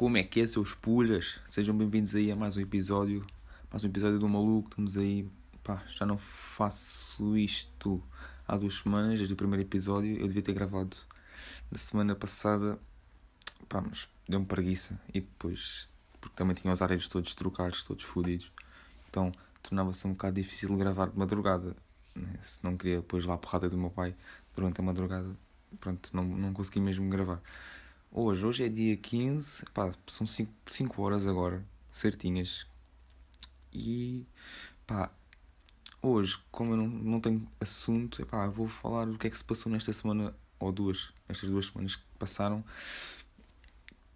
Como é que é, seus pulhas? Sejam bem-vindos aí a mais um episódio. Mais um episódio do Maluco. Estamos aí. Pá, já não faço isto há duas semanas, desde o primeiro episódio. Eu devia ter gravado na semana passada. Pá, mas deu-me preguiça. E depois, porque também tinha os areios todos trocados, todos fodidos. Então tornava-se um bocado difícil gravar de madrugada. Né? Se não queria depois lá a porrada do meu pai durante a madrugada. Pronto, não, não consegui mesmo gravar. Hoje, hoje é dia 15, pá, são 5 horas agora, certinhas. E pá, hoje, como eu não, não tenho assunto, pá, vou falar do que é que se passou nesta semana, ou duas, estas duas semanas que passaram,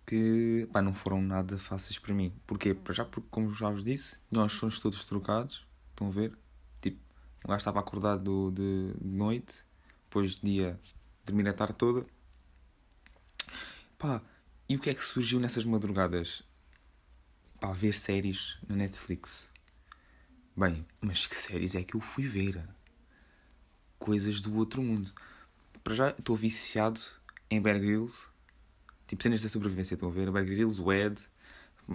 que pá, não foram nada fáceis para mim. Porquê? Para já porque, como já vos disse, tinha os todos trocados, estão a ver? Tipo, o gajo estava acordado de, de noite, depois de dia dormir a tarde toda Pá, e o que é que surgiu nessas madrugadas? Pá, ver séries na Netflix. Bem, mas que séries é que eu fui ver? Coisas do outro mundo. Para já estou viciado em Bear Grylls. Tipo, cenas da sobrevivência, estão a ver? Bear Grylls, o Ed,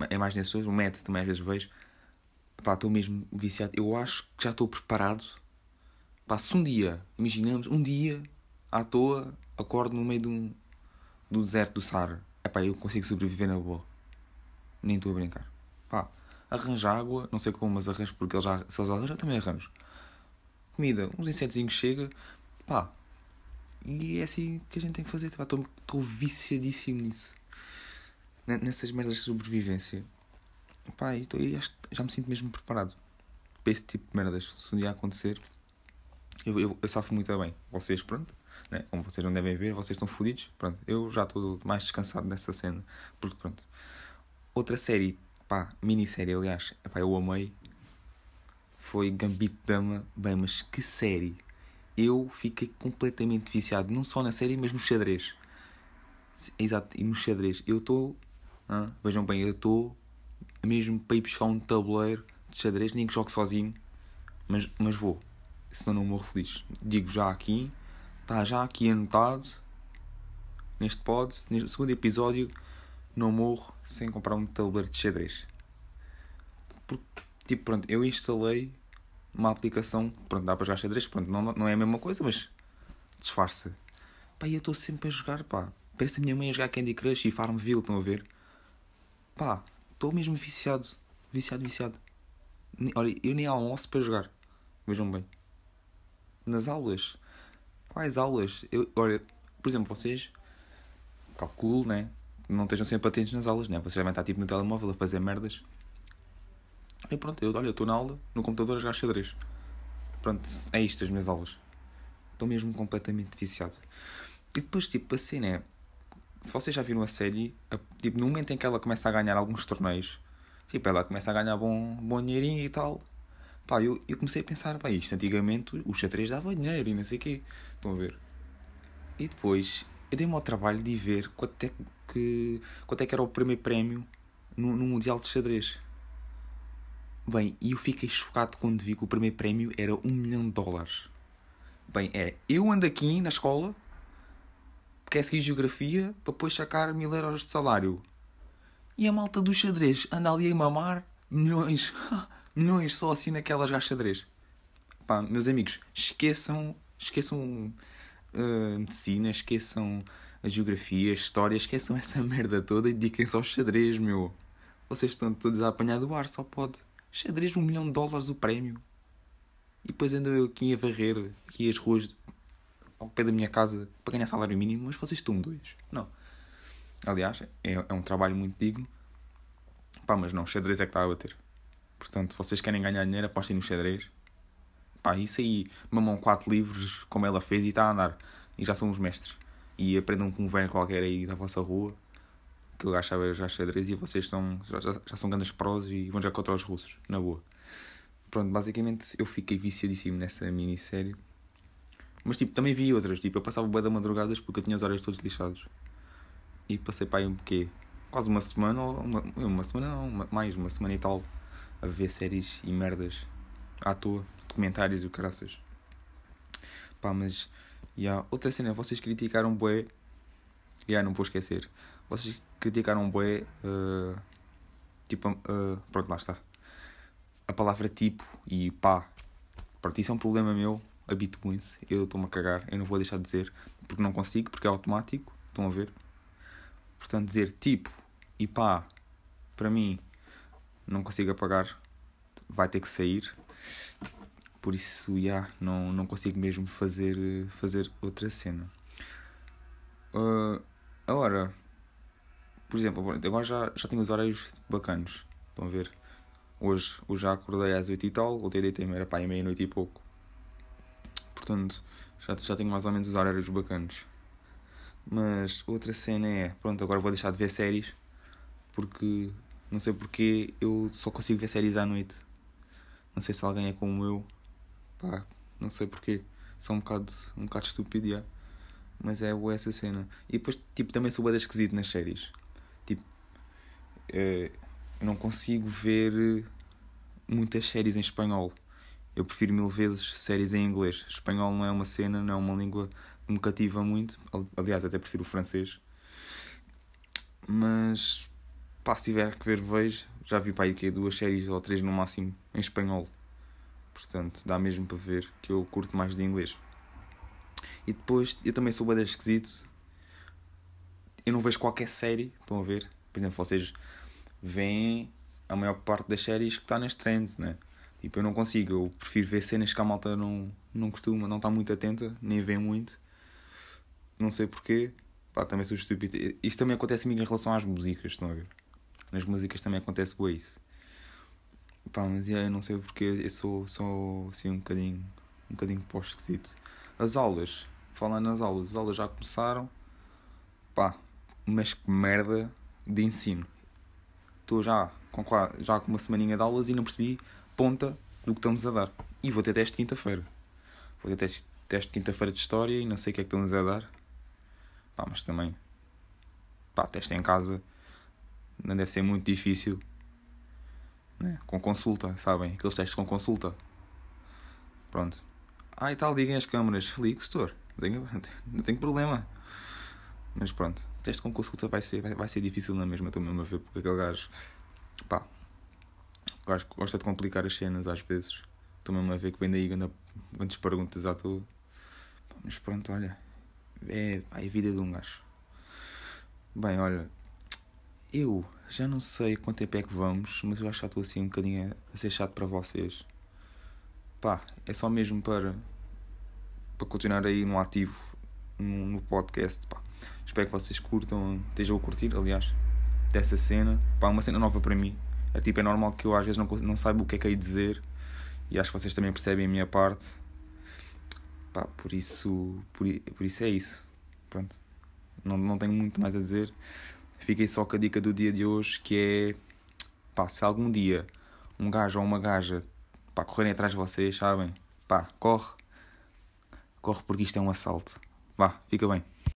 é mais nesses dois. O Matt também às vezes vejo. Pá, estou mesmo viciado. Eu acho que já estou preparado. Pá, se um dia, imaginamos, um dia, à toa, acordo no meio de um, do deserto do Saara, epá, eu consigo sobreviver na boa. Nem estou a brincar. Pá, arranjo água, não sei como, mas arranjo, porque eles já, se eles arranjam, também arranjo. Comida, uns insetos chega, pá. E é assim que a gente tem que fazer. Estou viciadíssimo nisso. Nessas merdas de sobrevivência. Pá, e tô, acho, já me sinto mesmo preparado para esse tipo de merdas. Se um dia acontecer, eu, eu, eu sofro muito bem. Vocês, pronto, né? Como vocês não devem ver, vocês estão fodidos. Pronto, eu já estou mais descansado dessa cena. Porque pronto. Outra série, pá, minissérie, aliás, eu amei. Foi Gambito Dama. Bem, mas que série! Eu fiquei completamente viciado, não só na série, mas no xadrez. Exato, e no xadrez. Eu estou. Ah, vejam bem, eu estou mesmo para ir buscar um tabuleiro de xadrez, nem que jogue sozinho, mas, mas vou. Senão não morro feliz. Digo já aqui, Está já aqui anotado neste pod, neste segundo episódio. Não morro sem comprar um tabuleiro de xadrez. Porque, tipo, pronto, eu instalei uma aplicação. Pronto, dá para jogar xadrez. Pronto, não, não é a mesma coisa, mas disfarça. Pá, eu estou sempre a jogar, pá. Parece a minha mãe a jogar Candy Crush e Farmville, estão a ver? Pá, estou mesmo viciado. Viciado, viciado. Olha, eu nem almoço para jogar. Vejam bem. Nas aulas Quais aulas? Eu, olha, por exemplo, vocês calculo, né? Não estejam sempre atentos nas aulas, né? Vocês devem estar tipo no telemóvel a fazer merdas. E pronto, eu, olha, estou na aula, no computador a jogar xadrez. Pronto, é isto as minhas aulas. Estou mesmo completamente viciado. E depois, tipo, a cena é. Se vocês já viram a série, a, tipo, no momento em que ela começa a ganhar alguns torneios, tipo, ela começa a ganhar bom, bom dinheirinho e tal, Pá, eu, eu comecei a pensar, pá, isto antigamente o xadrez dava dinheiro e não sei o quê. Estão a ver? E depois eu dei-me ao trabalho de ver quanto é que, quanto é que era o primeiro prémio no, no Mundial de Xadrez. Bem, e eu fiquei chocado quando vi que o primeiro prémio era um milhão de dólares. Bem, é, eu ando aqui na escola, quer seguir geografia, para depois sacar mil euros de salário. E a malta do xadrez anda ali a mamar milhões. milhões só assim naquelas gachadrez. Pá, meus amigos, esqueçam, esqueçam uh, medicina, esqueçam a geografia, a história, esqueçam essa merda toda e dediquem-se ao xadrez, meu. Vocês estão todos a apanhar do ar, só pode. Xadrez, um milhão de dólares o prémio. E depois ando eu aqui a varrer aqui as ruas ao pé da minha casa para ganhar salário mínimo, mas vocês estão doidos. Não. Aliás, é, é um trabalho muito digno. Pá, mas não, xadrez é que está a bater. Portanto, vocês querem ganhar dinheiro, apostem no xadrez. Pá, isso aí, mamam quatro livros como ela fez e está a andar. E já são os mestres. E aprendam com um velho qualquer aí da vossa rua. Que o gajo sabe já xadrez e vocês estão, já, já, são grandes prós e vão já contra os russos, na boa. Pronto, basicamente eu fiquei viciadíssimo nessa minissérie. Mas tipo, também vi outras. Tipo, eu passava o da madrugadas porque eu tinha os horários todos lixados. E passei para aí um quê? Quase uma semana, ou uma, uma semana não, uma, mais uma semana e tal a ver séries e merdas à toa, documentários e o caraças. Pá, mas. Yeah. Outra cena, vocês criticaram bué. Yeah, não vou esquecer. vocês criticaram bué. Uh, tipo, uh, pronto, lá está. A palavra tipo e pá. Pronto, isso é um problema meu. Habituem-se. Eu estou-me a cagar. Eu não vou deixar de dizer. Porque não consigo, porque é automático. Estão a ver? Portanto, dizer tipo e pá, para mim, não consigo apagar. Vai ter que sair. Por isso, já, yeah, não, não consigo mesmo fazer, fazer outra cena. Uh, agora, por exemplo, agora já, já tenho os horários bacanos. Estão a ver? Hoje, hoje já acordei às 8 e tal, voltei a deitar-me, era para meia-noite e pouco. Portanto, já, já tenho mais ou menos os horários bacanos. Mas outra cena é, pronto, agora vou deixar de ver séries porque não sei porque eu só consigo ver séries à noite. Não sei se alguém é como eu. Pá, não sei porquê. Sou um bocado, um bocado estúpido, já. Mas é boa essa cena. E depois, tipo, também sou bem esquisito nas séries. Tipo, eu não consigo ver muitas séries em espanhol. Eu prefiro mil vezes séries em inglês. Espanhol não é uma cena, não é uma língua que me cativa muito. Aliás, até prefiro o francês. Mas, pá, se tiver que ver, vejo. Já vi para aí que é duas séries ou três no máximo em espanhol. Portanto, dá mesmo para ver que eu curto mais de inglês. E depois, eu também sou bem esquisito. Eu não vejo qualquer série, estão a ver? Por exemplo, vocês veem a maior parte das séries que está nas trends, né? Tipo, eu não consigo, eu prefiro ver cenas que a malta não, não costuma, não está muito atenta, nem vê muito. Não sei porquê. Pá, também sou estúpido. Isto também acontece comigo em relação às músicas, estão a ver? Nas músicas também acontece boa isso. Pá, mas eu não sei porque eu sou, sou assim um bocadinho, um bocadinho pós esquisito. As aulas, falando nas aulas, as aulas já começaram. Pá, mas que merda de ensino. Estou já com, já com uma semaninha de aulas e não percebi ponta do que estamos a dar. E vou ter teste quinta-feira. Vou ter teste, teste quinta-feira de História e não sei o que é que estamos a dar. Pá, mas também... Pá, teste em casa não deve ser muito difícil. Né? Com consulta, sabem? Aqueles testes com consulta. Pronto. Ah, e tal, liguem as câmaras. Ligo, setor. Não tenho, problema. Mas pronto, o teste com consulta vai ser, vai, vai ser difícil na mesma, estou mesmo a ver, porque aquele gajo, pá, gosta de complicar as cenas às vezes. Estou mesmo a ver que vem daí grandes perguntas à toa. Mas pronto, olha, é, é a vida de um gajo. Bem, olha, eu já não sei quanto tempo é que vamos, mas eu acho que já estou assim um bocadinho a ser chato para vocês. Pá, é só mesmo para, para continuar aí no ativo no, no podcast. Pá. Espero que vocês curtam, estejam a curtir, aliás, dessa cena. Pá, uma cena nova para mim. É tipo, é normal que eu às vezes não, não saiba o que é que hei dizer e acho que vocês também percebem a minha parte. Pá, por isso, por, por isso é isso. Pronto. Não, não tenho muito mais a dizer. Fiquei só com a dica do dia de hoje que é pá, se algum dia um gajo ou uma gaja pá, correrem atrás de vocês, sabem? Pá, corre. Corre porque isto é um assalto. Vá, fica bem.